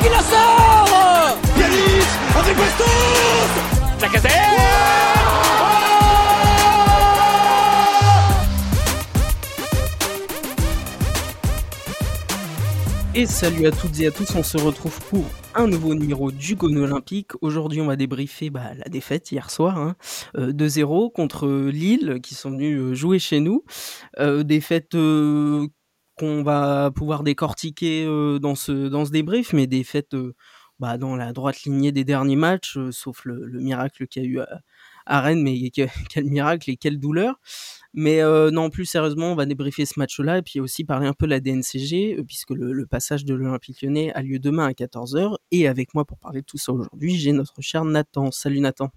qui la sort Yanis André Bastos Lacazette Et salut à toutes et à tous, on se retrouve pour un nouveau numéro du Gone Olympique. Aujourd'hui, on va débriefer bah, la défaite hier soir, hein, euh, 2-0 contre Lille, qui sont venus euh, jouer chez nous. Euh, défaite euh, qu'on va pouvoir décortiquer euh, dans, ce, dans ce débrief, mais défaite euh, bah, dans la droite lignée des derniers matchs, euh, sauf le, le miracle qu'il y a eu à, Rennes, mais que- quel miracle et quelle douleur. Mais non, plus sérieusement, on va débriefer ce match-là et puis aussi parler un peu de la DNCG, puisque le, le passage de l'Olympique lyonnais a lieu demain à 14h. Et avec moi pour parler de tout ça aujourd'hui, j'ai notre cher Nathan. Salut Nathan.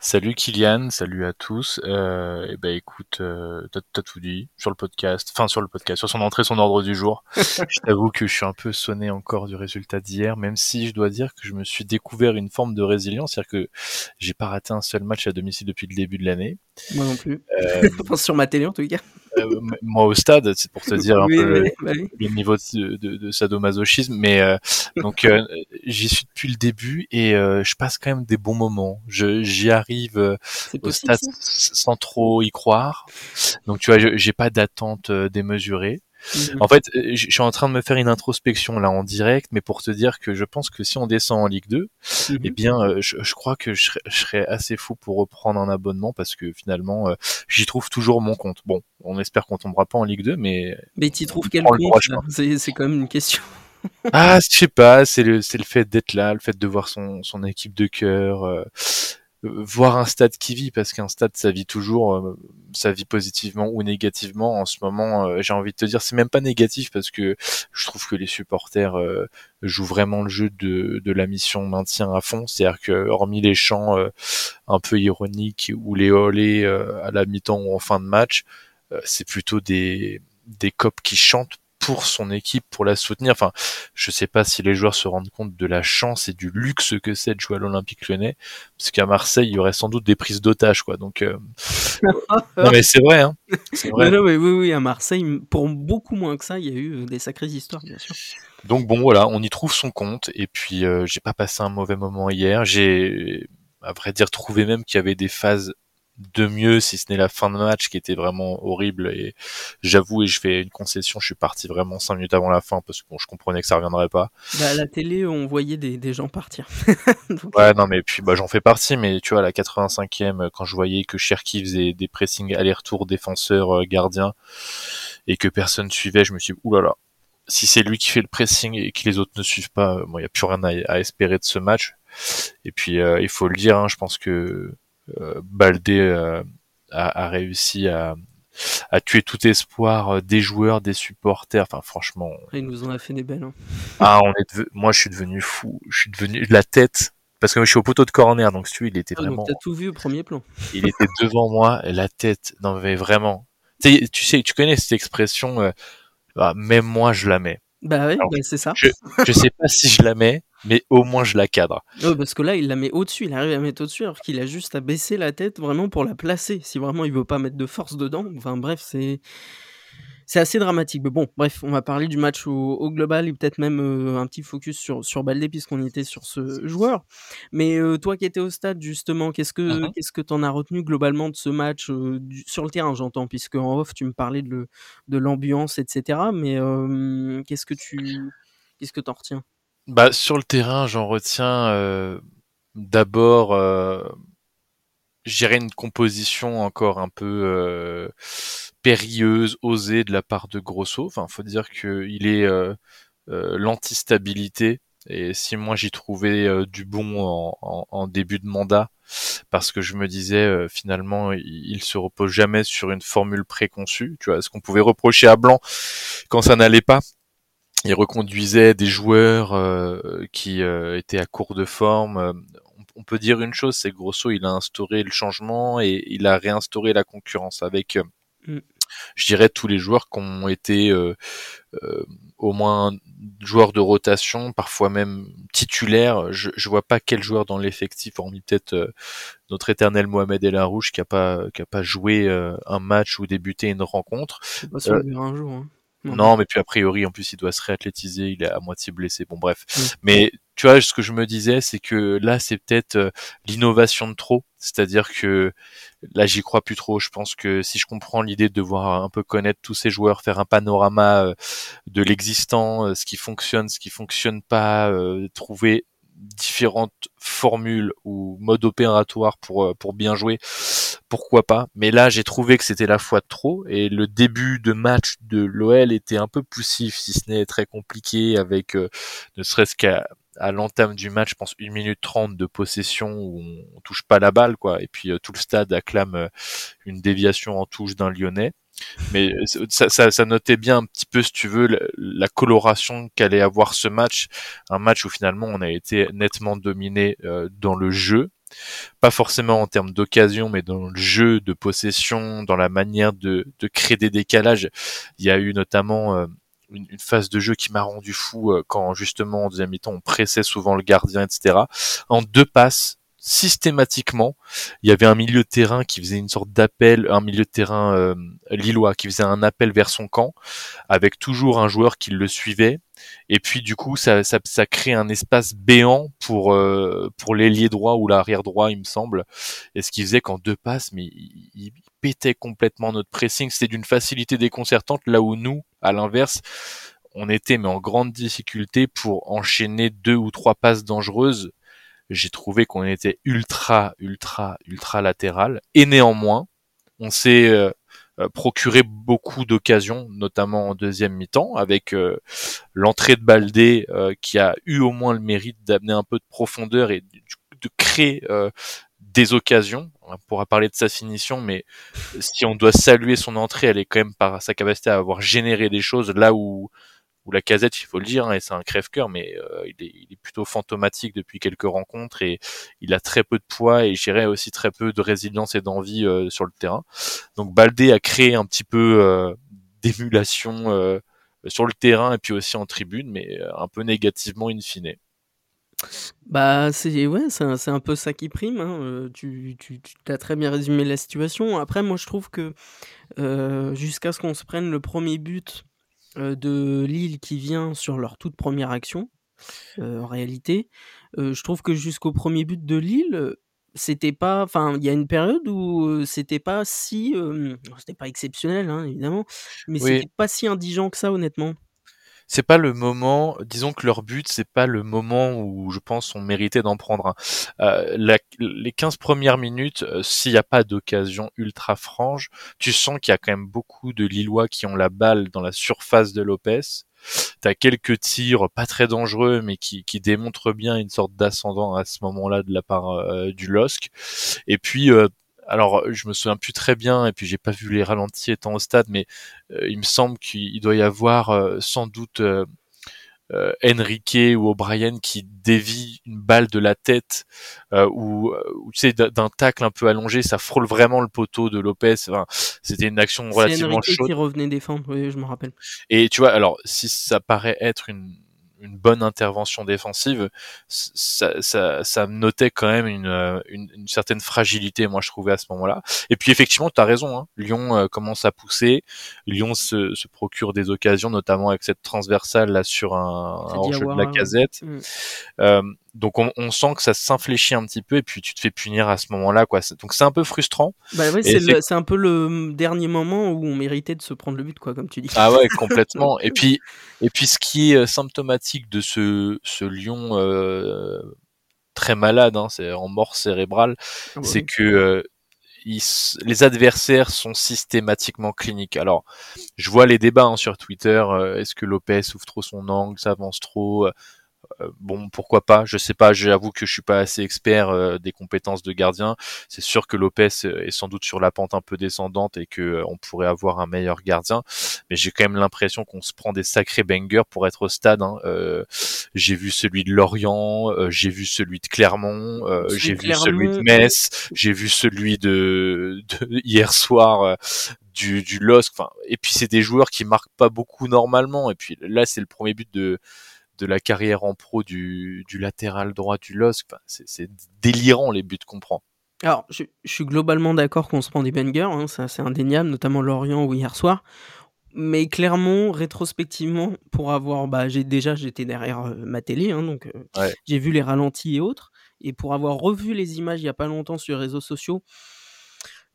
Salut Kylian, salut à tous. Euh, et ben écoute, euh, t'as, t'as tout dit sur le podcast, enfin sur le podcast, sur son entrée, son ordre du jour. je t'avoue que je suis un peu sonné encore du résultat d'hier, même si je dois dire que je me suis découvert une forme de résilience, c'est-à-dire que j'ai pas raté un seul match à domicile depuis le début de l'année. Moi non plus. Euh, sur ma télé en tout cas. Moi au stade, c'est pour te dire un Oui, peu oui, oui. le niveau de, de, de sadomasochisme, mais euh, donc euh, j'y suis depuis le début et euh, je passe quand même des bons moments. Je, j'y arrive. euh, au possible. stade sans trop y croire. Donc tu vois, j'ai pas d'attente euh, démesurée. Mhm. En fait, euh, je suis en train de me faire une introspection là en direct, mais pour te dire que je pense que si on descend en Ligue 2, Mhm. eh bien, euh, je, je crois que je serais, je serais assez fou pour reprendre un abonnement parce que finalement, euh, j'y trouve toujours mon compte. Bon, on espère qu'on tombera pas en Ligue 2, mais Mais tu trouves quel compte C'est quand même une question. ah, je sais pas, c'est le, fait d'être là, le fait de voir son, son équipe de cœur, euh, voir un stade qui vit, parce qu'un stade, ça vit toujours, euh, ça vit positivement ou négativement. En ce moment, euh, j'ai envie de te dire, c'est même pas négatif, parce que je trouve que les supporters euh, jouent vraiment le jeu de, de la mission maintien à fond. C'est-à-dire que, hormis les chants un peu ironiques ou les olés euh, à la mi-temps ou en fin de match, c'est plutôt des, des copes qui chantent pour son équipe, pour la soutenir. Enfin, je sais pas si les joueurs se rendent compte de la chance et du luxe que c'est de jouer à l'Olympique Lyonnais, parce qu'à Marseille, il y aurait sans doute des prises d'otages, quoi. Donc, euh, non mais c'est vrai, hein. C'est vrai. Non, non, mais oui, oui, à Marseille, pour beaucoup moins que ça, il y a eu euh, des sacrées histoires, bien sûr. Donc bon, voilà, on y trouve son compte. Et puis, euh, j'ai pas passé un mauvais moment hier. J'ai, à vrai dire, trouvé même qu'il y avait des phases de mieux, si ce n'est la fin de match qui était vraiment horrible. Et j'avoue, et je fais une concession, je suis parti vraiment cinq minutes avant la fin parce que bon, je comprenais que ça reviendrait pas. Bah, à la télé, on voyait des, des gens partir. Donc, Ouais, non, mais puis bah, j'en fais partie, mais tu vois, à la 85e, euh, quand je voyais que Cherki faisait des pressings aller-retour défenseur euh, gardien et que personne suivait, je me suis dit, oulala, si c'est lui qui fait le pressing et que les autres ne suivent pas, il n'y a plus rien à, à espérer de ce match. Et puis, euh, il faut le dire, hein, je pense que euh, Baldé euh, a, a réussi à, à tuer tout espoir euh, des joueurs, des supporters. Enfin, franchement, il nous en a fait des belles. hein. ah, on est moi, je suis devenu fou. Je suis devenu la tête. Parce que je suis au poteau de corner, donc si tu veux, il était Ah, vraiment, t'as tout vu au premier plan. il était devant moi, la tête, non mais vraiment. Tu sais, tu connais cette expression, euh, ah, même moi je la mets. Bah Alors, bah, c'est ça. Je sais pas si je la mets, mais au moins je la cadre. Ouais, parce que là, il la met au-dessus, il arrive à mettre au-dessus, alors qu'il a juste à baisser la tête vraiment pour la placer. Si vraiment il veut pas mettre de force dedans, enfin bref, c'est c'est assez dramatique. Mais bon, bref, on va parler du match au, au global et peut-être même euh, un petit focus sur sur Baldé puisqu'on était sur ce joueur. Mais euh, toi qui étais au stade justement, qu'est-ce que Mhm. qu'est-ce que t'en as retenu globalement de ce match euh, du- sur le terrain, j'entends, puisque en off tu me parlais de l'ambiance, etc. Mais euh, qu'est-ce que tu qu'est-ce que t'en retiens? Bah sur le terrain, j'en retiens euh, d'abord, euh, je dirais une composition encore un peu euh, périlleuse, osée de la part de Grosso. Enfin, faut dire que il est euh, euh, l'anti-stabilité. Et si moi j'y trouvais euh, du bon en, début de mandat, parce que je me disais finalement il, il se repose jamais sur une formule préconçue. Tu vois, ce qu'on pouvait reprocher à Blanc quand ça n'allait pas, il reconduisait des joueurs euh, qui euh, étaient à court de forme. On, peut dire une chose, c'est Grosso, il a instauré le changement et il a réinstauré la concurrence avec, euh, Mm. je dirais, tous les joueurs qui ont été euh, au moins joueurs de rotation, parfois même titulaires. Je, je vois pas quel joueur dans l'effectif, hormis peut-être notre éternel Mohamed El Arouche, qui a pas qui a pas joué un match ou débuté une rencontre. Pas Euh, le un jour. hein. Non, mais puis a priori, en plus, il doit se réathlétiser, il est à moitié blessé. Bon, bref. Mais tu vois, ce que je me disais, c'est que là, c'est peut-être euh, l'innovation de trop. C'est-à-dire que là, j'y crois plus trop. Je pense que si je comprends l'idée de devoir un peu connaître tous ces joueurs, faire un panorama euh, de l'existant, euh, ce qui fonctionne, ce qui fonctionne pas, trouver différentes formules ou modes opératoires pour euh, pour bien jouer, pourquoi pas. Mais là, j'ai trouvé que c'était la fois de trop et le début de match de l'OL était un peu poussif, si ce n'est très compliqué, avec euh, ne serait-ce qu'à à l'entame du match, je pense une minute trente de possession où on, touche pas la balle, quoi. Et puis euh, tout le stade acclame une déviation en touche d'un Lyonnais. Mais ça, ça, notait bien un petit peu, si tu veux, la, coloration qu'allait avoir ce match. Un match où finalement on a été nettement dominé euh, dans le jeu. Pas forcément en termes d'occasion, mais dans le jeu de possession, dans la manière de, de créer des décalages. Il y a eu notamment euh, une, une, phase de jeu qui m'a rendu fou euh, quand justement en deuxième mi-temps on pressait souvent le gardien, etc. En deux passes, systématiquement, il y avait un milieu de terrain qui faisait une sorte d'appel, un milieu de terrain euh, lillois qui faisait un appel vers son camp, avec toujours un joueur qui le suivait. Et puis du coup, ça, ça, ça crée un espace béant pour euh, pour l'ailier droit ou l'arrière droit, il me semble. Et ce qui faisait qu'en deux passes, mais il, il pétait complètement notre pressing. C'était d'une facilité déconcertante, là où nous, à l'inverse, on était mais en grande difficulté pour enchaîner deux ou trois passes dangereuses j'ai trouvé qu'on était ultra, ultra, ultra latéral. Et néanmoins, on s'est euh, euh, procuré beaucoup d'occasions, notamment en deuxième mi-temps, avec euh, l'entrée de Baldé qui a eu au moins le mérite d'amener un peu de profondeur et de créer des occasions. On pourra parler de sa finition, mais si on doit saluer son entrée, elle est quand même par sa capacité à avoir généré des choses là où ou la casette, il faut le dire, hein, et c'est un crève-cœur, mais euh, il, est, plutôt fantomatique depuis quelques rencontres et il a très peu de poids et j'irais aussi très peu de résilience et d'envie euh, sur le terrain. Donc Baldé a créé un petit peu euh, d'émulation sur le terrain et puis aussi en tribune, mais un peu négativement in fine. Bah c'est ouais un, peu ça qui prime. Hein. Tu as très bien résumé la situation. Après moi je trouve que jusqu'à ce qu'on se prenne le premier but euh, de Lille qui vient sur leur toute première action, euh, en réalité. Euh, je trouve que jusqu'au premier but de Lille, c'était pas. Enfin, il y a une période où c'était pas si. c'était pas exceptionnel, hein, évidemment, mais Oui. c'était pas si indigent que ça, honnêtement c'est pas le moment, disons que leur but, c'est pas le moment où je pense on méritait d'en prendre un. Euh, les 15 premières minutes, euh, s'il n'y a pas d'occasion ultra franche, tu sens qu'il y a quand même beaucoup de Lillois qui ont la balle dans la surface de Lopez. T'as quelques tirs pas très dangereux, mais qui, démontrent bien une sorte d'ascendant à ce moment-là de la part euh, du LOSC. Et puis, alors je me souviens plus très bien et puis j'ai pas vu les ralentis étant au stade, mais euh, il me semble qu'il doit y avoir euh, sans doute euh, euh, Enrique ou O'Brien qui dévie une balle de la tête ou, ou, tu sais d'un tacle un peu allongé, ça frôle vraiment le poteau de Lopez. Enfin, C'était une action relativement chaude. qui revenait défendre, oui, je me rappelle. Et tu vois, alors si ça paraît être une une bonne intervention défensive, ça, ça, ça notait quand même une, euh, une, une, certaine fragilité, moi je trouvais à ce moment-là. Et puis effectivement, tu as raison, hein, Lyon euh, commence à pousser, Lyon se, se, procure des occasions, notamment avec cette transversale là sur un, un jeu de la casette. Mm. Euh, donc on, on, sent que ça s'infléchit un petit peu et puis tu te fais punir à ce moment-là quoi. Donc c'est un peu frustrant. Bah oui, c'est un peu le dernier moment où on méritait de se prendre le but quoi, comme tu dis. Ah ouais, complètement. et puis et puis ce qui est symptomatique de ce ce Lyon euh, très malade, hein, c'est en mort cérébrale, ah c'est que euh, ils, les adversaires sont systématiquement cliniques. Alors, je vois les débats hein, sur Twitter. Euh, Est-ce que Lopez ouvre trop son angle, ça avance trop euh, bon, pourquoi pas Je sais pas. J'avoue que je suis pas assez expert euh, des compétences de gardien. C'est sûr que Lopez est sans doute sur la pente un peu descendante et que euh, on pourrait avoir un meilleur gardien. Mais j'ai quand même l'impression qu'on se prend des sacrés bangers pour être au stade. Hein. Euh, j'ai vu celui de Lorient, euh, j'ai vu celui de Clermont, j'ai vu celui de Metz, j'ai vu celui de, de hier soir du, du LOSC. Enfin, et puis c'est des joueurs qui marquent pas beaucoup normalement. Et puis là, c'est le premier but de de la carrière en pro du, du latéral droit du LOSC. Enfin, c'est délirant les buts qu'on prend. Alors, je, je, suis globalement d'accord qu'on se prend des bangers, hein, c'est indéniable, notamment Lorient ou hier soir. Mais clairement, rétrospectivement, pour avoir bah, j'ai déjà j'étais derrière, heu, ma télé, hein, donc Ouais. j'ai vu les ralentis et autres et pour avoir revu les images il y a pas longtemps sur les réseaux sociaux,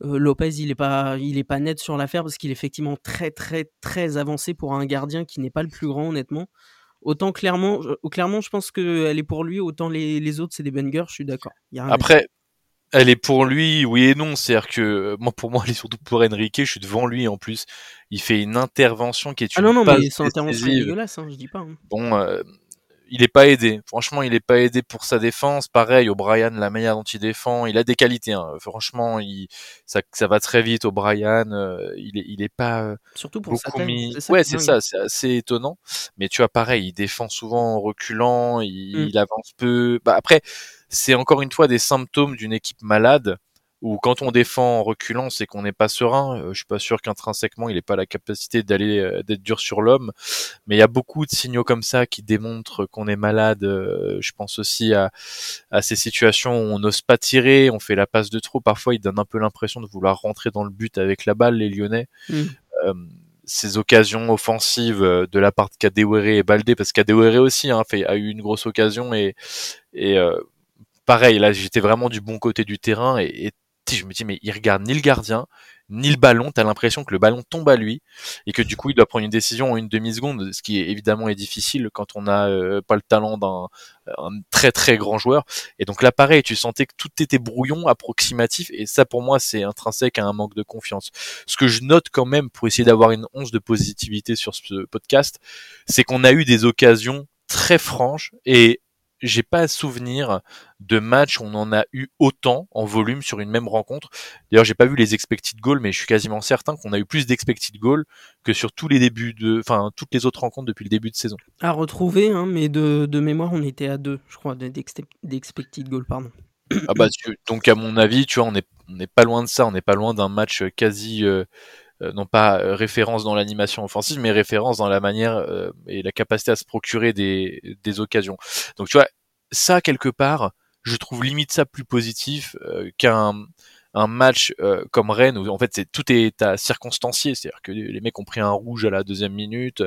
heu, Lopez il est pas il est pas net sur l'affaire parce qu'il est effectivement très, très, très avancé pour un gardien qui n'est pas le plus grand honnêtement. Autant clairement je clairement je pense qu'elle est pour lui, autant les les autres c'est des bangers, je suis d'accord. Après, elle est pour lui, oui et non. C'est-à-dire que euh, moi, pour moi, elle est surtout pour Enrique. Je suis devant lui en plus. Il fait une intervention qui est Ah une non, non, passe mais son intervention est dégueulasse, hein, je dis pas, hein. Bon, euh, il est pas aidé. Franchement, il est pas aidé pour sa défense. Pareil, O'Brien, la manière dont il défend, il a des qualités. Hein. Franchement, il, ça, ça va très vite. O'Brien, euh, il est, il est pas euh, Surtout pour beaucoup mis. ça Ouais, c'est ça. C'est assez étonnant. Mais tu vois, pareil, il défend souvent en reculant. Il, Mmh. il avance peu. Bah après, c'est encore une fois des symptômes d'une équipe malade. Où quand on défend en reculant, c'est qu'on n'est pas serein. Euh, je suis pas sûr qu'intrinsèquement il ait pas la capacité d'aller euh, d'être dur sur l'homme. Mais il y a beaucoup de signaux comme ça qui démontrent qu'on est malade. Euh, Je pense aussi à, à ces situations où on n'ose pas tirer, on fait la passe de trop. Parfois, ils donnent un peu l'impression de vouloir rentrer dans le but avec la balle, les Lyonnais. Mmh. Euh, ces occasions offensives de la part de Kadewere et Baldé, parce que Kadewere aussi hein, fait, a eu une grosse occasion et, et euh, pareil, là j'étais vraiment du bon côté du terrain et, et je me dis mais il regarde ni le gardien ni le ballon, t'as l'impression que le ballon tombe à lui et que du coup il doit prendre une décision en une demi seconde, ce qui évidemment est difficile quand on n'a euh, pas le talent d'un un très très grand joueur. Et donc là pareil, tu sentais que tout était brouillon, approximatif et ça pour moi c'est intrinsèque à un manque de confiance. Ce que je note quand même pour essayer d'avoir une once de positivité sur ce podcast, c'est qu'on a eu des occasions très franches et j'ai pas à souvenir de matchs où on en a eu autant en volume sur une même rencontre. D'ailleurs, j'ai pas vu les expected goals, mais je suis quasiment certain qu'on a eu plus d'expected goals que sur tous les débuts de, enfin, toutes les autres rencontres depuis le début de saison. À retrouver, hein, mais de de mémoire, on était à 2, je crois, d'expected goals, pardon. Ah bah, donc à mon avis, tu vois, on est, on n'est pas loin de ça. On n'est pas loin d'un match quasi, euh, non pas euh, référence dans l'animation offensive, mais référence dans la manière euh, et la capacité à se procurer des, des occasions. Donc tu vois, ça quelque part, je trouve limite ça plus positif euh, qu'un un match euh, comme Rennes où en fait c'est tout est à circonstancier, c'est-à-dire que les mecs ont pris un rouge à la deuxième minute,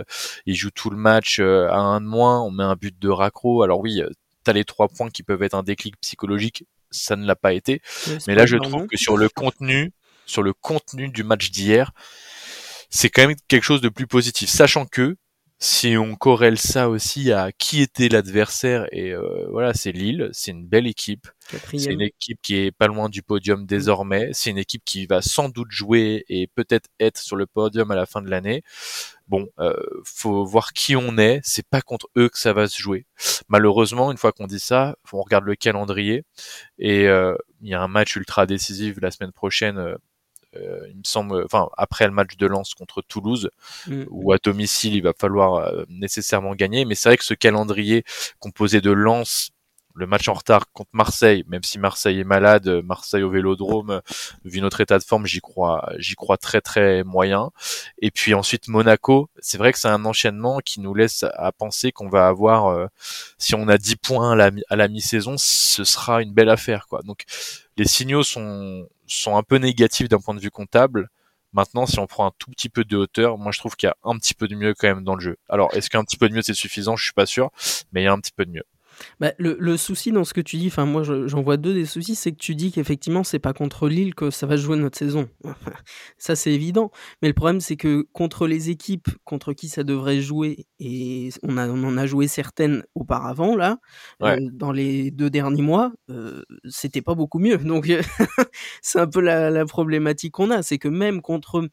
ils jouent tout le match euh, à un de moins, on met un but de raccro. Alors oui, euh, t'as les trois points qui peuvent être un déclic psychologique, ça ne l'a pas été. Mais là, je trouve non que sur le contenu, sur le contenu du match d'hier, c'est quand même quelque chose de plus positif, sachant que si on corrèle ça aussi à qui était l'adversaire et euh, voilà, c'est Lille, c'est une belle équipe, c'est une équipe qui est pas loin du podium désormais, c'est une équipe qui va sans doute jouer et peut-être être sur le podium à la fin de l'année. Bon, euh, faut voir qui on est, c'est pas contre eux que ça va se jouer. Malheureusement, une fois qu'on dit ça, on regarde le calendrier et euh, il y a un match ultra décisif la semaine prochaine. Euh, il me semble, enfin après le match de Lens contre Toulouse, Mmh. où à domicile il va falloir euh, nécessairement gagner. Mais c'est vrai que ce calendrier composé de Lens, le match en retard contre Marseille, même si Marseille est malade, Marseille au Vélodrome, euh, vu notre état de forme, j'y crois, j'y crois très très moyen. Et puis ensuite Monaco, c'est vrai que c'est un enchaînement qui nous laisse à penser qu'on va avoir, euh, si on a 10 points à la, mi- à la mi-saison, ce sera une belle affaire, quoi. Donc les signaux sont sont un peu négatifs d'un point de vue comptable. Maintenant, si on prend un tout petit peu de hauteur, moi je trouve qu'il y a un petit peu de mieux quand même dans le jeu. Alors, est-ce qu'un petit peu de mieux c'est suffisant? Je suis pas sûr, mais il y a un petit peu de mieux. Bah, le le souci dans ce que tu dis, enfin moi je j'en vois 2 des soucis, c'est que tu dis qu'effectivement c'est pas contre Lille que ça va jouer notre saison. Ça c'est évident, mais le problème c'est que contre les équipes contre qui ça devrait jouer et on a on en a joué certaines auparavant là, Ouais. heu, dans les 2 derniers mois, heu, c'était pas beaucoup mieux. Donc c'est un peu la la problématique qu'on a, c'est que même contre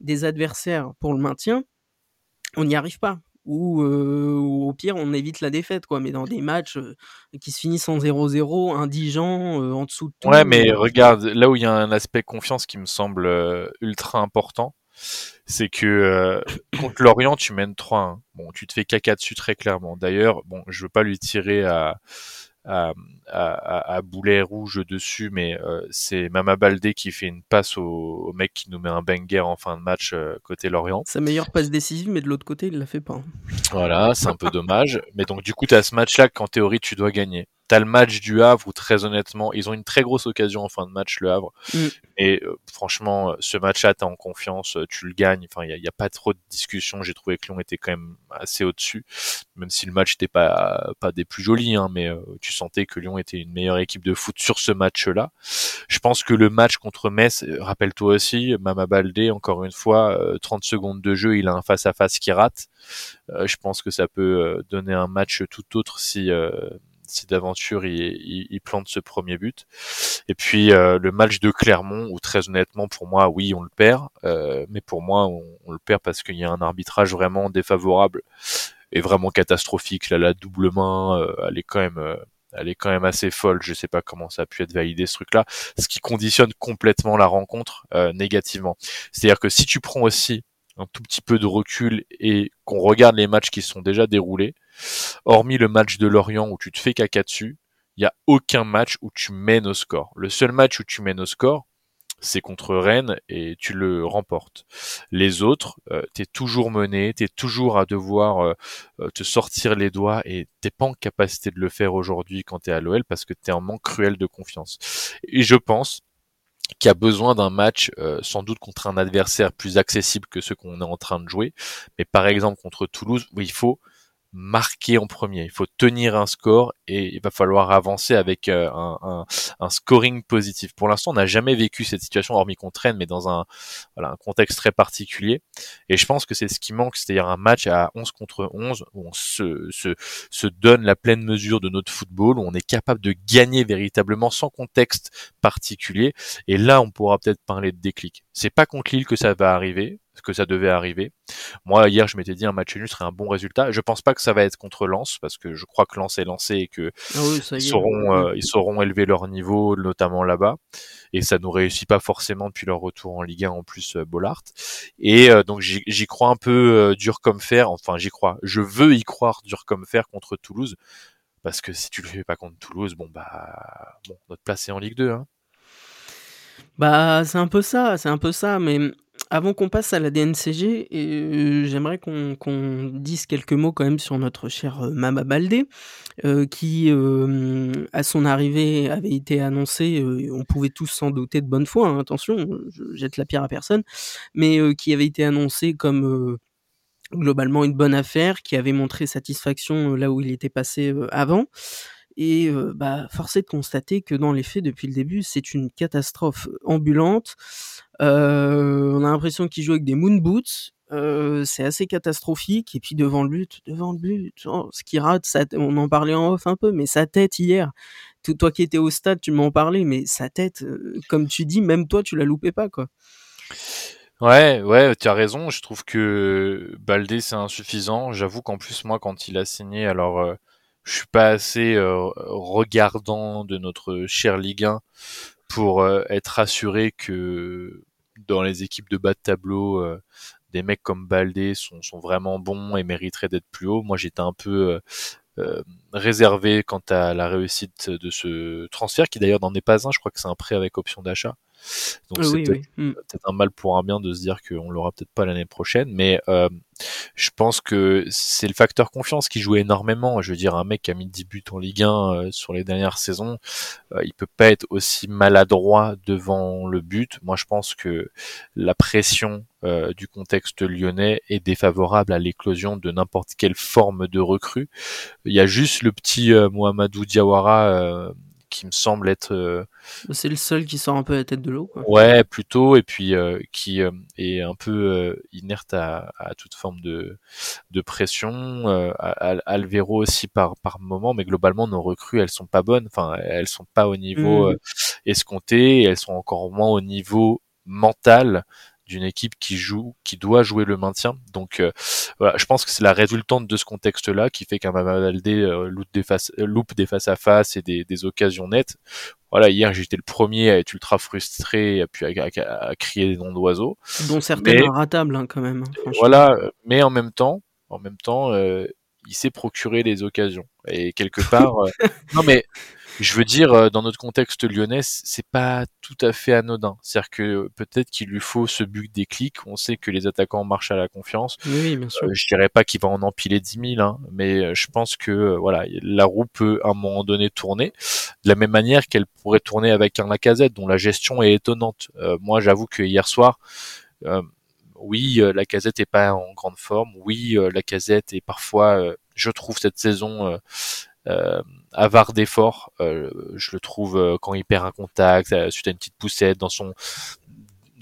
des adversaires pour le maintien, on n'y arrive pas. Ou, au pire on évite la défaite quoi, mais dans des matchs, qui se finissent en 0-0, indigents, heu, en dessous de tout, Ouais, mais regarde, là où il y a un aspect confiance qui me semble euh, ultra important, c'est que euh, contre Lorient, tu mènes 3-1. Bon, tu te fais caca dessus très clairement. D'ailleurs, bon, je veux pas lui tirer à à, à, boulet rouge dessus, mais euh, c'est Mama Baldé qui fait une passe au, au mec qui nous met un banger en fin de match euh, côté Lorient. Sa meilleure passe décisive, mais de l'autre côté il la fait pas, hein. Voilà, c'est un peu dommage. Mais donc du coup, tu as ce match-là qu'en théorie tu dois gagner. T'as le match du Havre où très honnêtement, ils ont une très grosse occasion en fin de match, le Havre. Mm. Et euh, franchement, ce match-là, t'es en confiance, euh, tu le gagnes. Enfin, il n'y a, pas trop de discussion. J'ai trouvé que Lyon était quand même assez au-dessus, même si le match n'était pas pas des plus jolis, hein, mais euh, tu sentais que Lyon était une meilleure équipe de foot sur ce match-là. Je pense que le match contre Metz, rappelle-toi aussi, Mama Baldé, encore une fois, 30 secondes de jeu, il a un face-à-face qui rate. je pense que ça peut donner un match tout autre si si d'aventure il, plante ce premier but. Et puis euh, le match de Clermont, où très honnêtement pour moi, oui, on le perd, euh, mais pour moi, on, le perd parce qu'il y a un arbitrage vraiment défavorable et vraiment catastrophique. Là, la double main, euh, elle est quand même elle est quand même assez folle. Je sais pas comment ça a pu être validé ce truc-là, ce qui conditionne complètement la rencontre négativement. C'est-à-dire que si tu prends aussi un tout petit peu de recul et qu'on regarde les matchs qui sont déjà déroulés, hormis le match de Lorient où tu te fais caca dessus, il n'y a aucun match où tu mènes au score. Le seul match où tu mènes au score, c'est contre Rennes et tu le remportes. Les autres, euh, tu es toujours mené, tu es toujours à devoir euh, euh, te sortir les doigts et t'es pas en capacité de le faire aujourd'hui quand tu es à l'OL parce que tu es en manque cruel de confiance. Et je pense qui a besoin d'un match sans doute contre un adversaire plus accessible que ce qu'on est en train de jouer. Mais par exemple contre Toulouse, où il faut marquer en premier. Il faut tenir un score et il va falloir avancer avec euh, un, un, scoring positif. Pour l'instant, on n'a jamais vécu cette situation, hormis qu'on traîne, mais dans un, voilà, un contexte très particulier. Et je pense que c'est ce qui manque, c'est-à-dire un match à 11 contre 11 où on se, se, se donne la pleine mesure de notre football, où on est capable de gagner véritablement sans contexte particulier. Et là, on pourra peut-être parler de déclic. C'est pas contre Lille que ça va arriver que ça devait arriver. Moi, hier, je m'étais dit un match nul serait un bon résultat. Je pense pas que ça va être contre Lens parce que je crois que Lens est lancé et que ah ils sauront, euh, ils sauront élever leur niveau, notamment là-bas. Et ça nous réussit pas forcément depuis leur retour en Ligue 1 en plus euh, Bollard. Et euh, donc j'y crois un peu dur comme fer. Enfin, j'y crois. Je veux y croire dur comme fer contre Toulouse parce que si tu le fais pas contre Toulouse, bon bah, bon, notre place est en Ligue 2. Hein. Bah, c'est un peu ça, c'est un peu ça, mais avant qu'on passe à la DNCG, euh, j'aimerais qu'on dise quelques mots quand même sur notre cher euh, Mama Baldé, euh, qui, à son arrivée, avait été annoncé, on pouvait tous s'en douter de bonne foi, hein, attention, je jette la pierre à personne, mais qui avait été annoncé comme globalement une bonne affaire, qui avait montré satisfaction là où il était passé avant. Et bah, force est de constater que dans les faits, depuis le début, c'est une catastrophe ambulante. Euh, on a l'impression qu'il joue avec des moon boots. Euh, c'est assez catastrophique. Et puis devant le but, devant le but, oh, ce qui rate, ça, on en parlait en off un peu, mais sa tête hier. Tout, toi qui étais au stade, tu m'en parlais, mais sa tête, euh, comme tu dis, même toi, tu la loupais pas, quoi. Ouais, ouais, tu as raison. Je trouve que Baldé c'est insuffisant. J'avoue qu'en plus moi, quand il a signé, alors je suis pas assez regardant de notre cher Ligue 1 pour être assuré que dans les équipes de bas de tableau, euh, des mecs comme Baldé sont, vraiment bons et mériteraient d'être plus haut. Moi, j'étais un peu euh, euh, réservé quant à la réussite de ce transfert, qui d'ailleurs n'en est pas un. Je crois que c'est un prêt avec option d'achat. Donc c'est hmm. peut-être un mal pour un bien de se dire qu'on l'aura peut-être pas l'année prochaine, mais euh, je pense que c'est le facteur confiance qui joue énormément. Je veux dire, un mec qui a mis 10 buts en Ligue 1 euh, sur les dernières saisons, euh, il peut pas être aussi maladroit devant le but. Moi, je pense que la pression du contexte lyonnais est défavorable à l'éclosion de n'importe quelle forme de recrue. Il y a juste le petit Mohamedou Diawara qui me semble être. Euh, c'est le seul qui sort un peu la tête de l'eau. Ouais, plutôt, et puis euh, qui euh, est un peu inerte à, à, toute forme de, de pression. Alvero aussi par par moment, mais globalement nos recrues elles sont pas bonnes. Enfin, elles sont pas au niveau mmh. escompté, et elles sont encore moins au niveau mental d'une équipe qui joue, qui doit jouer le maintien. Donc euh, voilà, je pense que c'est la résultante de ce contexte-là qui fait qu'un Mavaldé euh, loupe, des face, euh, loupe des face à face et des, des occasions nettes. Voilà, hier j'étais le premier à être ultra frustré et puis à, crier des noms d'oiseaux. Dont certaines ratables hein, quand même. Hein, voilà, mais en même temps, en même temps, il s'est procuré les occasions et quelque part. non mais je veux dire, euh, dans notre contexte lyonnais, c'est pas tout à fait anodin. C'est-à-dire que peut-être qu'il lui faut ce but déclic. On sait que les attaquants marchent à la confiance. Oui, bien sûr. Euh, je dirais pas qu'il va en empiler 10 000, hein, mais euh, je pense que voilà, la roue peut à un moment donné tourner de la même manière qu'elle pourrait tourner avec un Lacazette, dont la gestion est étonnante. moi, j'avoue que hier soir, oui, la casette est pas en grande forme. Oui, la casette est parfois, je trouve cette saison euh, avare d'efforts. Euh, je le trouve euh, quand il perd un contact, suite à une petite poussette dans son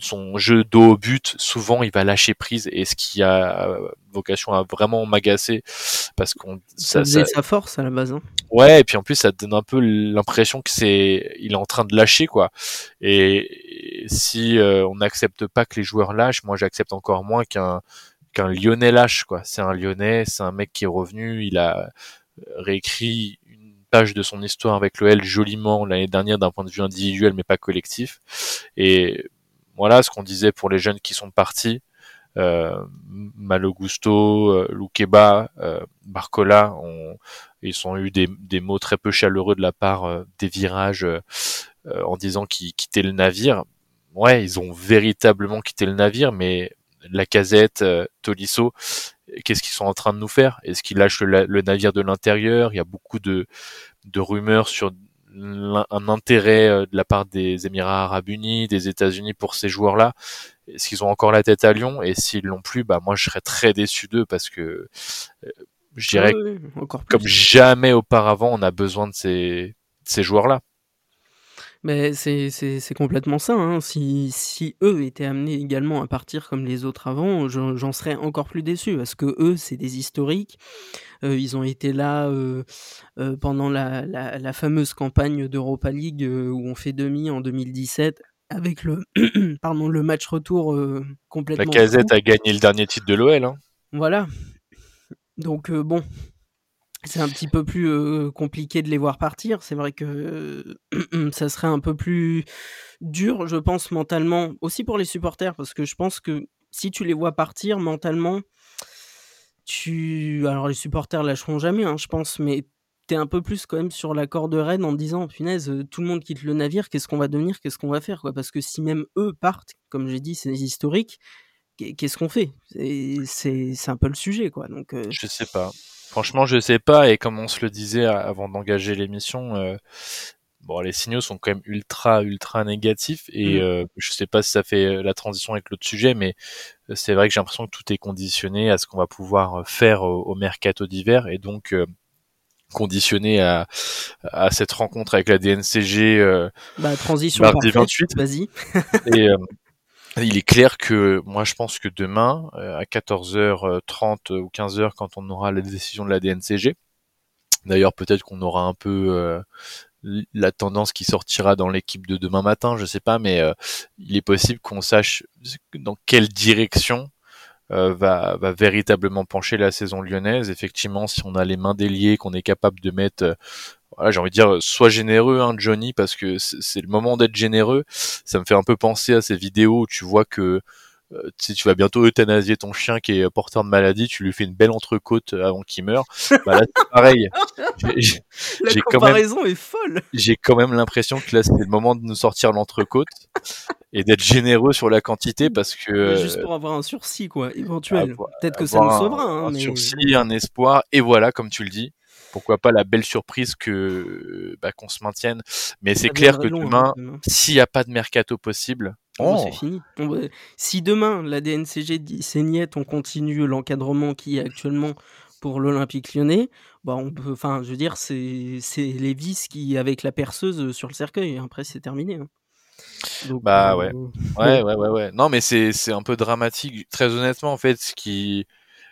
son jeu dos au but, souvent il va lâcher prise et ce qui a vocation à vraiment m'agacer parce qu'on ça, ça, sa force à la base. Hein. Ouais, et puis en plus ça donne un peu l'impression que c'est il est en train de lâcher quoi. Et, si on n'accepte pas que les joueurs lâchent, moi j'accepte encore moins qu'un qu'un Lyonnais lâche quoi. C'est un Lyonnais, c'est un mec qui est revenu, il a réécrit une page de son histoire avec le L joliment l'année dernière d'un point de vue individuel mais pas collectif. Et voilà ce qu'on disait pour les jeunes qui sont partis. Euh, Malogusto, euh, Lukeba, euh, Barcola, ils ont eu des, des, mots très peu chaleureux de la part euh, des virages euh, en disant qu'ils quittaient le navire. Ouais, ils ont véritablement quitté le navire, mais la casette, Tolisso, qu'est-ce qu'ils sont en train de nous faire? Est-ce qu'ils lâchent le, navire de l'intérieur? Il y a beaucoup de, de rumeurs sur un intérêt euh, de la part des Émirats Arabes Unis, des États-Unis pour ces joueurs-là. Est-ce qu'ils ont encore la tête à Lyon? Et s'ils l'ont plus, bah moi je serais très déçu d'eux parce que euh, je dirais comme jamais auparavant on a besoin de ces, ces joueurs-là. Mais c'est complètement ça. Hein. Si, si eux étaient amenés également à partir comme les autres avant, j'en serais encore plus déçu parce que eux, c'est des historiques. Euh, ils ont été là euh, euh, pendant la, la, la, fameuse campagne d'Europa League où on fait demi en 2017 avec le, pardon, le match retour complètement. La casette a gagné le dernier titre de l'OL. Hein. Voilà. Donc bon, c'est un petit peu plus compliqué de les voir partir. C'est vrai que ça serait un peu plus dur, je pense, mentalement, aussi pour les supporters, parce que je pense que si tu les vois partir mentalement, tu. Alors, les supporters lâcheront jamais, hein, je pense, mais tu es un peu plus quand même sur la corde raide en disant, punaise, tout le monde quitte le navire, qu'est-ce qu'on va devenir, qu'est-ce qu'on va faire. Parce que si même eux partent, comme j'ai dit, c'est historique, qu'est-ce qu'on fait? C'est un peu le sujet, quoi. Donc, Je sais pas. Franchement, je sais pas. Et comme on se le disait avant d'engager l'émission, euh, bon, les signaux sont quand même ultra, ultra négatifs. Et mm. euh, je sais pas si ça fait la transition avec l'autre sujet, mais euh, c'est vrai que j'ai l'impression que tout est conditionné à ce qu'on va pouvoir faire au, mercato d'hiver. Et donc, conditionné à, à cette rencontre avec la DNCG bah, transition mardi 28. Vas-y. et il est clair que moi je pense que demain euh, à 14h30 ou 15h quand on aura la décision de la DNCG, d'ailleurs peut-être qu'on aura un peu euh, la tendance qui sortira dans l'équipe de demain matin, je sais pas, mais euh, il est possible qu'on sache dans quelle direction va, va véritablement pencher la saison lyonnaise. Effectivement, si on a les mains déliées, qu'on est capable de mettre voilà, j'ai envie de dire, sois généreux, hein, Johnny, parce que c'est le moment d'être généreux. Ça me fait un peu penser à ces vidéos où tu vois que euh, si tu vas bientôt euthanasier ton chien qui est porteur de maladie, tu lui fais une belle entrecôte avant qu'il meure. Bah là, c'est pareil. La comparaison est folle. J'ai quand même l'impression que là, c'est le moment de nous sortir l'entrecôte et d'être généreux sur la quantité parce que. Juste pour avoir un sursis, quoi, éventuel. Peut-être que ça nous sauvera. Un, hein, un sursis, un espoir, et voilà, comme tu le dis, pourquoi pas la belle surprise que bah, qu'on se maintienne. Mais c'est clair que demain, hein, s'il n'y a pas de mercato possible, oh, c'est oh. fini. Bah, si demain la DNCG dit c'est on continue l'encadrement qui est actuellement pour l'Olympique Lyonnais, bah on peut, enfin, je veux dire, c'est c'est les vis qui avec la perceuse sur le cercueil. Après, c'est terminé. Hein. bah ouais. Euh, ouais, ouais, ouais, ouais. Non, mais c'est c'est un peu dramatique. Très honnêtement, en fait, ce qui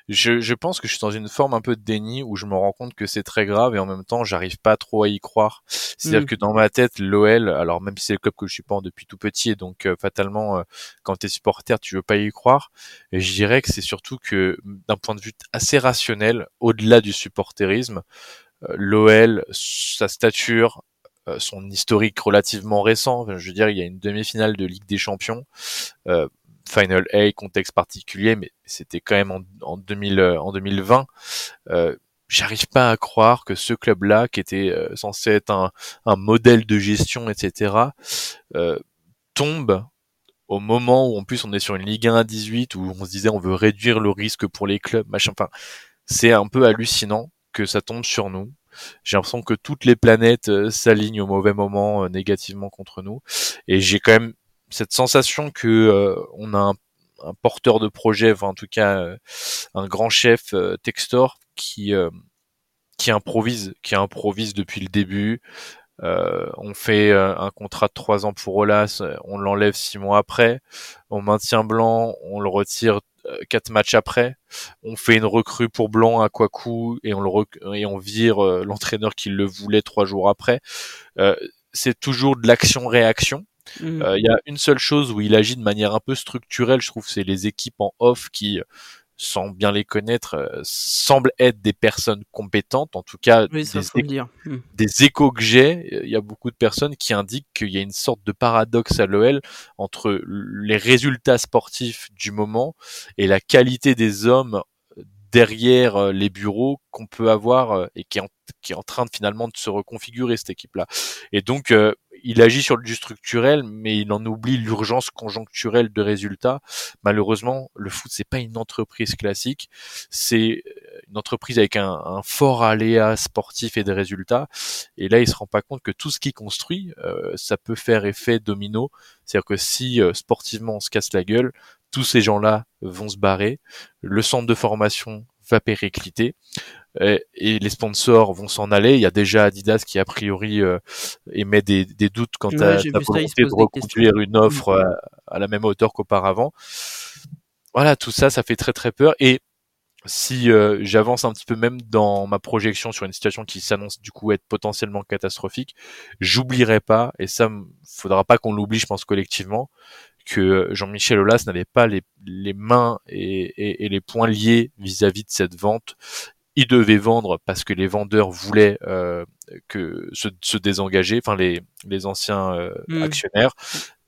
je, je, pense que je suis dans une forme un peu de déni où je me rends compte que c'est très grave et en même temps j'arrive pas trop à y croire. C'est-à-dire mm. que dans ma tête, l'OL, alors même si c'est le club que je suis pas depuis tout petit et donc euh, fatalement euh, quand tu es supporter tu veux pas y croire, et je dirais que c'est surtout que d'un point de vue assez rationnel, au-delà du supporterisme, euh, l'OL, sa stature, son historique relativement récent. je veux dire, il y a une demi-finale de Ligue des Champions. Euh, Final A, contexte particulier, mais c'était quand même en, en, 2000, en 2020. Euh, j'arrive pas à croire que ce club-là, qui était censé être un, un, modèle de gestion, etc., tombe au moment où en plus on est sur une Ligue 1 à 18 où on se disait on veut réduire le risque pour les clubs, machin. Enfin, c'est un peu hallucinant que ça tombe sur nous. J'ai l'impression que toutes les planètes euh, s'alignent au mauvais moment euh, négativement contre nous. Et j'ai quand même cette sensation que euh, on a un, porteur de projet, enfin en tout cas un grand chef Textor qui qui improvise, qui improvise depuis le début, euh, on fait euh, un contrat de trois ans pour Olas, on l'enlève six mois après. On maintient Blanc, on le retire euh, quatre matchs après. On fait une recrue pour Blanc à Kwaku et on le et on vire l'entraîneur qui le voulait trois jours après. c'est toujours de l'action-réaction. Mmh. Il y a une seule chose où il agit de manière un peu structurelle, je trouve, c'est les équipes en off qui sans bien les connaître, euh, semblent être des personnes compétentes. En tout cas, des, dire. Hmm. des, échos que j'ai, il y a beaucoup de personnes qui indiquent qu'il y a une sorte de paradoxe à l'OL entre les résultats sportifs du moment et la qualité des hommes derrière euh, les bureaux qu'on peut avoir euh, et qui est, en, qui est en train de finalement de se reconfigurer cette équipe-là. Et donc il agit sur du structurel, mais il en oublie l'urgence conjoncturelle de résultats. Malheureusement, le foot c'est pas une entreprise classique, c'est une entreprise avec un, fort aléa sportif et des résultats. Et là, il se rend pas compte que tout ce qu'il construit, euh, ça peut faire effet domino. C'est-à-dire que si euh, sportivement on se casse la gueule, tous ces gens-là vont se barrer. Le centre de formation va péricliter et, les sponsors vont s'en aller. Il y a déjà Adidas qui a priori euh, émet des, des, doutes quant à la volonté de reconduire une offre mm. à, la même hauteur qu'auparavant. Voilà, tout ça, ça fait très très peur. Et si euh, j'avance un petit peu même dans ma projection sur une situation qui s'annonce du coup être potentiellement catastrophique, j'oublierai pas, et ça, faudra pas qu'on l'oublie, je pense collectivement, que Jean-Michel Aulas n'avait pas les, les mains et, et, et, les poings liés vis-à-vis de cette vente. Il devait vendre parce que les vendeurs voulaient euh, que se, se, désengager, enfin les, les anciens euh, mmh. actionnaires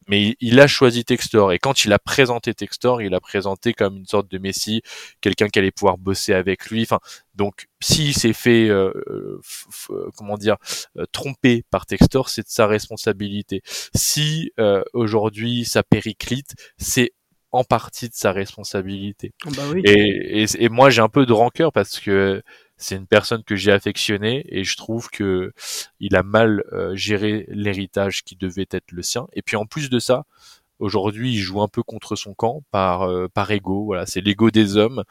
mais il, a choisi Textor et quand il a présenté Textor, il a présenté comme une sorte de Messi, quelqu'un qui allait pouvoir bosser avec lui. Enfin, donc s'il s'est fait euh, euh, comment dire euh, tromper par Textor, c'est de sa responsabilité. Si aujourd'hui ça périclite, c'est en partie de sa responsabilité. Ah bah oui. et, et, et, moi j'ai un peu de rancœur parce que c'est une personne que j'ai affectionnée et je trouve que il a mal euh, géré l'héritage qui devait être le sien. Et puis en plus de ça, aujourd'hui, il joue un peu contre son camp par euh, par ego. Voilà, c'est l'ego des hommes.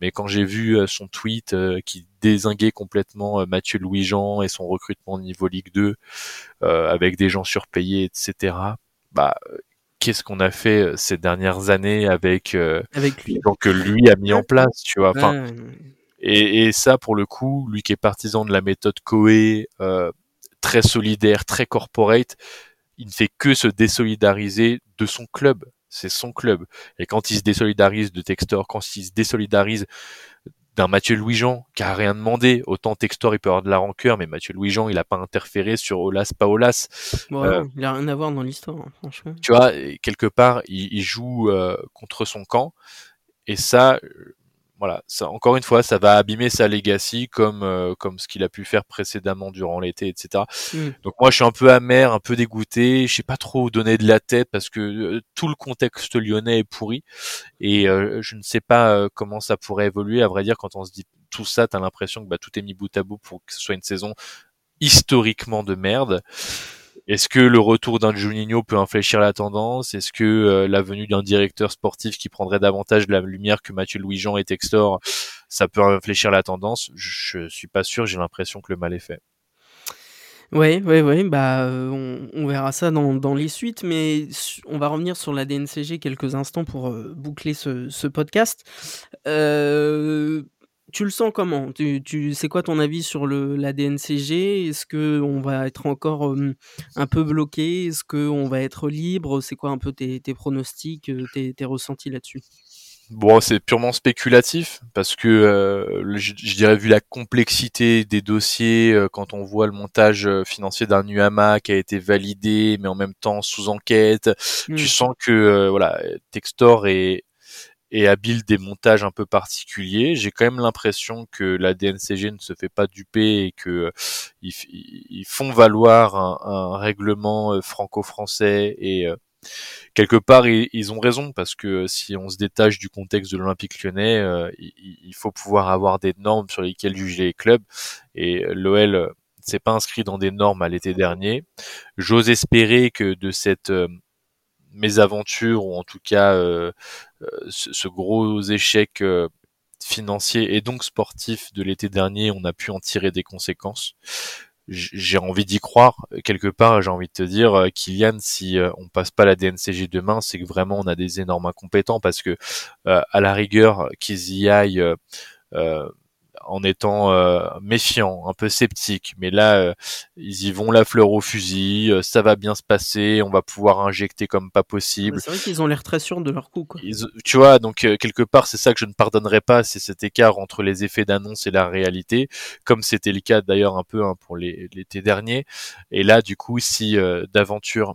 Mais quand j'ai vu euh, son tweet qui désinguait complètement Mathieu Louis-Jean et son recrutement au niveau Ligue 2 avec des gens surpayés, etc. Bah qu'est-ce qu'on a fait ces dernières années avec, avec lui. donc que lui a mis en place, tu vois. Enfin, et, et, ça, pour le coup, lui qui est partisan de la méthode Coe, euh, très solidaire, très corporate, il ne fait que se désolidariser de son club. C'est son club. Et quand il se désolidarise de Textor, quand il se désolidarise d'un Mathieu Louis-Jean qui a rien demandé, autant Textor il peut avoir de la rancœur, mais Mathieu Louis-Jean il a pas interféré sur Olas, pas Olas. euh, il a rien à voir dans l'histoire, hein, franchement. Tu vois, quelque part, il, il joue euh, contre son camp. Et ça, voilà, ça, encore une fois, ça va abîmer sa legacy comme euh, comme ce qu'il a pu faire précédemment durant l'été, etc. Mm. Donc moi, je suis un peu amer, un peu dégoûté. Je sais pas trop où donner de la tête parce que euh, tout le contexte lyonnais est pourri et euh, je ne sais pas comment ça pourrait évoluer. À vrai dire, quand on se dit tout ça, t'as l'impression que bah, tout est mis bout à bout pour que ce soit une saison historiquement de merde. Est-ce que le retour d'un Juninho peut infléchir la tendance? Est-ce que euh, la venue d'un directeur sportif qui prendrait davantage de la lumière que Mathieu Louis-Jean et Textor, ça peut infléchir la tendance? Je suis pas sûr, j'ai l'impression que le mal est fait. Ouais, ouais, ouais, bah, euh, on, verra ça dans, dans, les suites, mais on va revenir sur la DNCG quelques instants pour euh, boucler ce, ce podcast. Euh, tu le sens comment? Tu, tu, C'est quoi ton avis sur le, la DNCG Est-ce qu'on va être encore un peu bloqué? Est-ce qu'on va être libre? C'est quoi un peu tes, tes pronostics, tes, tes ressentis là-dessus? Bon, c'est purement spéculatif parce que euh, je, dirais vu la complexité des dossiers, euh, quand on voit le montage financier d'un UAMA qui a été validé, mais en même temps sous enquête, tu mmh. sens que voilà, Textor est et habile des montages un peu particuliers. J'ai quand même l'impression que la DNCG ne se fait pas duper et que ils, font valoir un, règlement franco-français et quelque part ils, ont raison parce que si on se détache du contexte de l'Olympique Lyonnais, il, faut pouvoir avoir des normes sur lesquelles juger les clubs et l'OL s'est pas inscrit dans des normes à l'été dernier. J'ose espérer que de cette euh, mésaventure ou en tout cas euh, euh, ce, gros échec financier et donc sportif de l'été dernier, on a pu en tirer des conséquences. J'ai envie d'y croire quelque part. J'ai envie de te dire, Kylian, si on passe pas la DNCG demain, c'est que vraiment on a des énormes incompétents parce que à la rigueur qu'ils y aillent en étant euh, méfiant, un peu sceptique. Mais là, euh, ils y vont la fleur au fusil, euh, ça va bien se passer, on va pouvoir injecter comme pas possible. C'est vrai qu'ils ont l'air très sûrs de leur coup. Quoi. tu vois, donc quelque part, c'est ça que je ne pardonnerai pas, c'est cet écart entre les effets d'annonce et la réalité, comme c'était le cas d'ailleurs un peu hein, pour l'été dernier. Et là, du coup, si d'aventure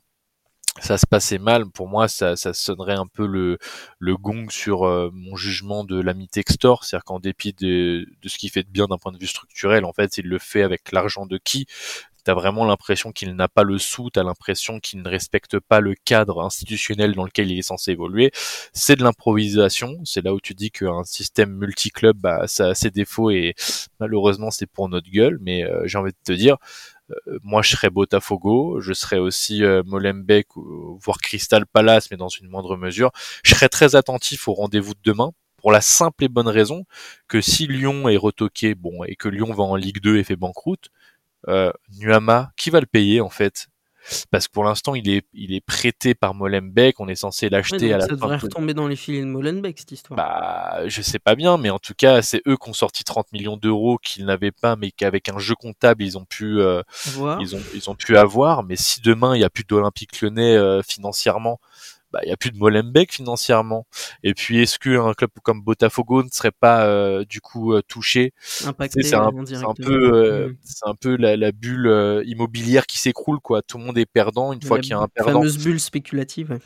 ça se passait mal, pour moi, ça, ça sonnerait un peu le, le gong sur euh, mon jugement de l'ami Textor, c'est-à-dire qu'en dépit de, de ce qu'il fait de bien d'un point de vue structurel, en fait, il le fait avec l'argent de qui? T'as vraiment l'impression qu'il n'a pas le sou, t'as l'impression qu'il ne respecte pas le cadre institutionnel dans lequel il est censé évoluer. C'est de l'improvisation, c'est là où tu dis qu'un système multi-club, bah, ça a ses défauts et malheureusement c'est pour notre gueule, mais euh, j'ai envie de te dire, moi je serais Botafogo, je serais aussi euh, Molenbeek voire Crystal Palace, mais dans une moindre mesure. Je serais très attentif au rendez-vous de demain pour la simple et bonne raison que si Lyon est retoqué, bon, et que Lyon va en Ligue 2 et fait banqueroute, euh, Nuama, qui va le payer en fait? Parce que pour l'instant il est il est prêté par Molenbeek, on est censé l'acheter à la ça devrait retomber dans les filets de Molenbeek cette histoire. Bah je sais pas bien, mais en tout cas c'est eux qui ont sorti 30 millions d'euros qu'ils n'avaient pas, mais qu'avec un jeu comptable ils ont pu euh, ils ont ils ont pu avoir. Mais si demain il y a plus d'Olympique Lyonnais euh, financièrement, bah il y a plus de Molenbeek financièrement. Et puis est-ce qu'un club comme Botafogo ne serait pas euh, du coup euh, touché? Impacté C'est un, un, peu euh, mm. c'est un peu la, la bulle immobilière qui s'écroule quoi. Tout le monde est perdant une fois qu'il y a un perdant. Fameuse bulle spéculative.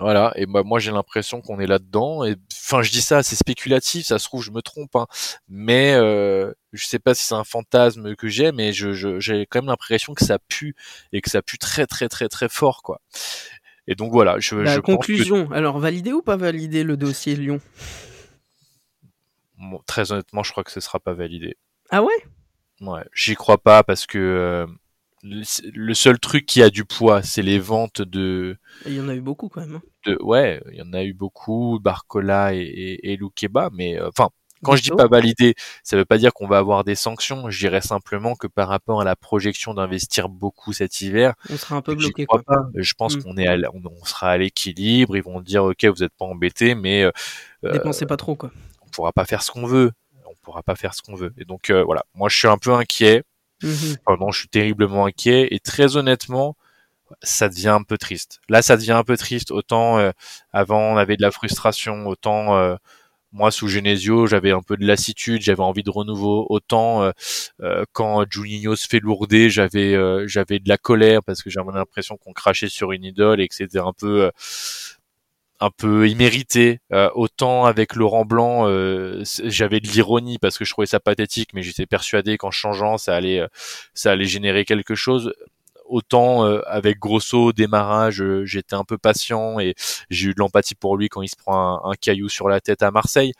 Voilà, et bah, moi j'ai l'impression qu'on est là-dedans. Et enfin, je dis ça, c'est spéculatif, ça se trouve je me trompe, hein. mais euh, je sais pas si c'est un fantasme que j'ai, mais je, j'ai quand même l'impression que ça pue et que ça pue très très très très fort, quoi. Et donc voilà, je, La conclusion. Alors validé ou pas validé le dossier Lyon? Très honnêtement, je crois que ce sera pas validé. Ah ouais? Ouais, j'y crois pas parce que euh, le seul truc qui a du poids, c'est les ventes de. Il y en a eu beaucoup quand même. Hein. De, ouais, il y en a eu beaucoup, Barcola et, et, et Loukeba, mais euh, enfin, quand je dis pas validé, ça veut pas dire qu'on va avoir des sanctions. Je dirais simplement que par rapport à la projection d'investir beaucoup cet hiver, on sera un peu bloqué. Quoi. Pas. Je pense mm. qu'on est, on, sera à l'équilibre. Ils vont dire ok, vous êtes pas embêtés, mais euh, dépensez pas trop quoi. On pourra pas faire ce qu'on veut. On pourra pas faire ce qu'on veut. Et donc euh, voilà, moi je suis un peu inquiet. Mm je suis terriblement inquiet et très honnêtement, ça devient un peu triste. Là, ça devient un peu triste. Autant euh, avant on avait de la frustration, autant euh, moi sous Genesio j'avais un peu de lassitude j'avais envie de renouveau autant euh, euh, quand Juninho se fait lourder j'avais euh, j'avais de la colère parce que j'avais l'impression qu'on crachait sur une idole et que c'était un peu un peu immérité. Autant avec Laurent Blanc j'avais de l'ironie parce que je trouvais ça pathétique mais j'étais persuadé qu'en changeant ça allait ça allait générer quelque chose autant euh, avec Grosso démarrage, euh, j'étais un peu patient et j'ai eu de l'empathie pour lui quand il se prend un, caillou sur la tête à Marseille.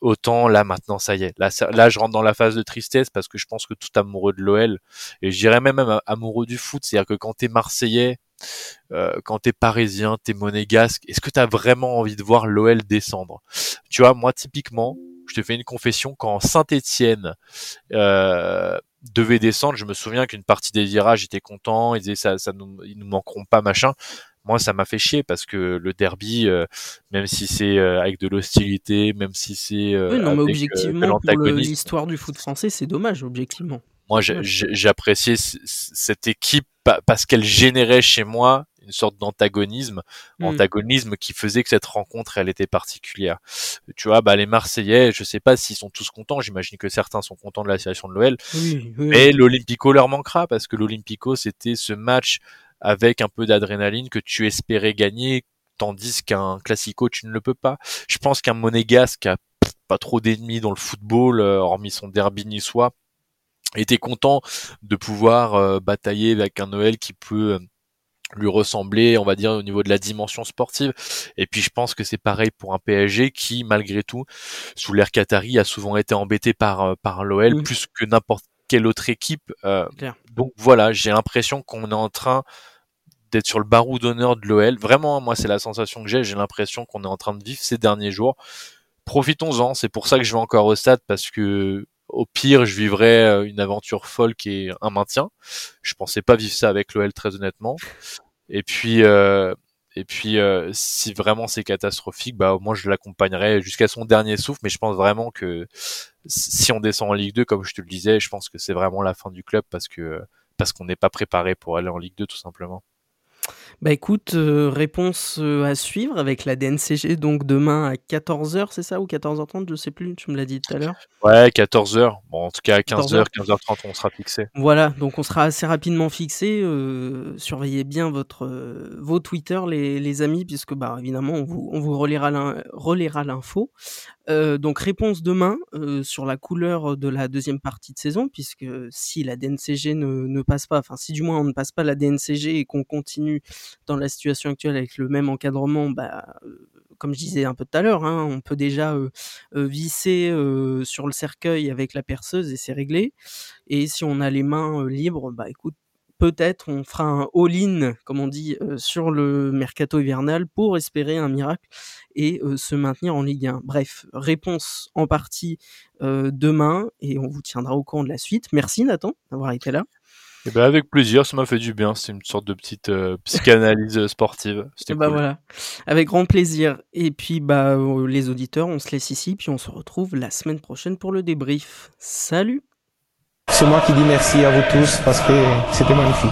Autant là maintenant ça y est, là, là je rentre dans la phase de tristesse parce que je pense que tout amoureux de l'OL et je dirais même, même amoureux du foot, c'est-à-dire que quand t'es Marseillais, euh, quand t'es parisien, t'es monégasque, est-ce que t'as vraiment envie de voir l'OL descendre? Tu vois, moi typiquement, je te fais une confession, quand Saint-Étienne euh, devait descendre, je me souviens qu'une partie des virages était content, ils disaient ça, ça nous, ils nous manqueront pas, machin. Moi, ça m'a fait chier parce que le derby, euh, même si c'est euh, avec de l'hostilité, même si c'est oui, non, mais objectivement, pour l'histoire du foot français, c'est dommage, objectivement. Moi, j'appréciais cette équipe parce qu'elle générait chez moi une sorte d'antagonisme, hmm. antagonisme qui faisait que cette rencontre elle était particulière. Tu vois, bah les Marseillais, je sais pas s'ils sont tous contents, j'imagine que certains sont contents de la situation de l'OL, oui, mais l'Olympico leur manquera parce que l'Olympico c'était ce match avec un peu d'adrénaline que tu espérais gagner tandis qu'un Classico, tu ne le peux pas. Je pense qu'un Monégasque a pas trop d'ennemis dans le football, hormis son derby niçois, était content de pouvoir batailler avec un Noël qui peut lui ressembler, on va dire, au niveau de la dimension sportive. Et puis je pense que c'est pareil pour un PSG qui, malgré tout, sous l'ère Qatari, a souvent été embêté par, euh, par l'OL plus que n'importe quelle autre équipe. Euh, donc voilà, j'ai l'impression qu'on est en train d'être sur le barreau d'honneur de l'OL. Vraiment, moi, c'est la sensation que j'ai. J'ai l'impression qu'on est en train de vivre ces derniers jours. Profitons-en. C'est pour ça que je vais encore au stade parce que au pire, je vivrais euh, une aventure folle qui est un maintien. Je pensais pas vivre ça avec l'OL très honnêtement. Et puis, euh, et puis, euh, si vraiment c'est catastrophique, bah moi je l'accompagnerai jusqu'à son dernier souffle. Mais je pense vraiment que si on descend en Ligue 2, comme je te le disais, je pense que c'est vraiment la fin du club parce que parce qu'on n'est pas préparé pour aller en Ligue 2 tout simplement. Bah écoute, euh, réponse euh, à suivre avec la DNCG donc demain à 14h, c'est ça ou 14h30, je sais plus, tu me l'as dit tout à l'heure. Ouais, 14h. Bon, en tout cas à 15h, 15h30, on sera fixé. Voilà, donc on sera assez rapidement fixé. Euh, surveillez bien votre vos Twitter les, les amis puisque bah évidemment on vous on vous relaiera l'info. Donc réponse demain sur la couleur de la deuxième partie de saison, puisque si la DNCG ne, ne passe pas, enfin si du moins on ne passe pas la DNCG et qu'on continue dans la situation actuelle avec le même encadrement, bah, euh, comme je disais un peu tout à l'heure, hein, on peut déjà visser sur le cercueil avec la perceuse et c'est réglé. Et si on a les mains libres, bah écoute, peut-être on fera un all-in, comme on dit, euh, sur le mercato hivernal pour espérer un miracle et euh, se maintenir en Ligue 1. Bref, réponse en partie euh, demain et on vous tiendra au courant de la suite. Merci Nathan d'avoir été là. Eh ben avec plaisir, ça m'a fait du bien. C'est une sorte de petite psychanalyse sportive. C'était bah voilà, avec grand plaisir. Et puis bah les auditeurs, on se laisse ici, puis on se retrouve la semaine prochaine pour le débrief. Salut c'est moi qui dis merci à vous tous parce que c'était magnifique.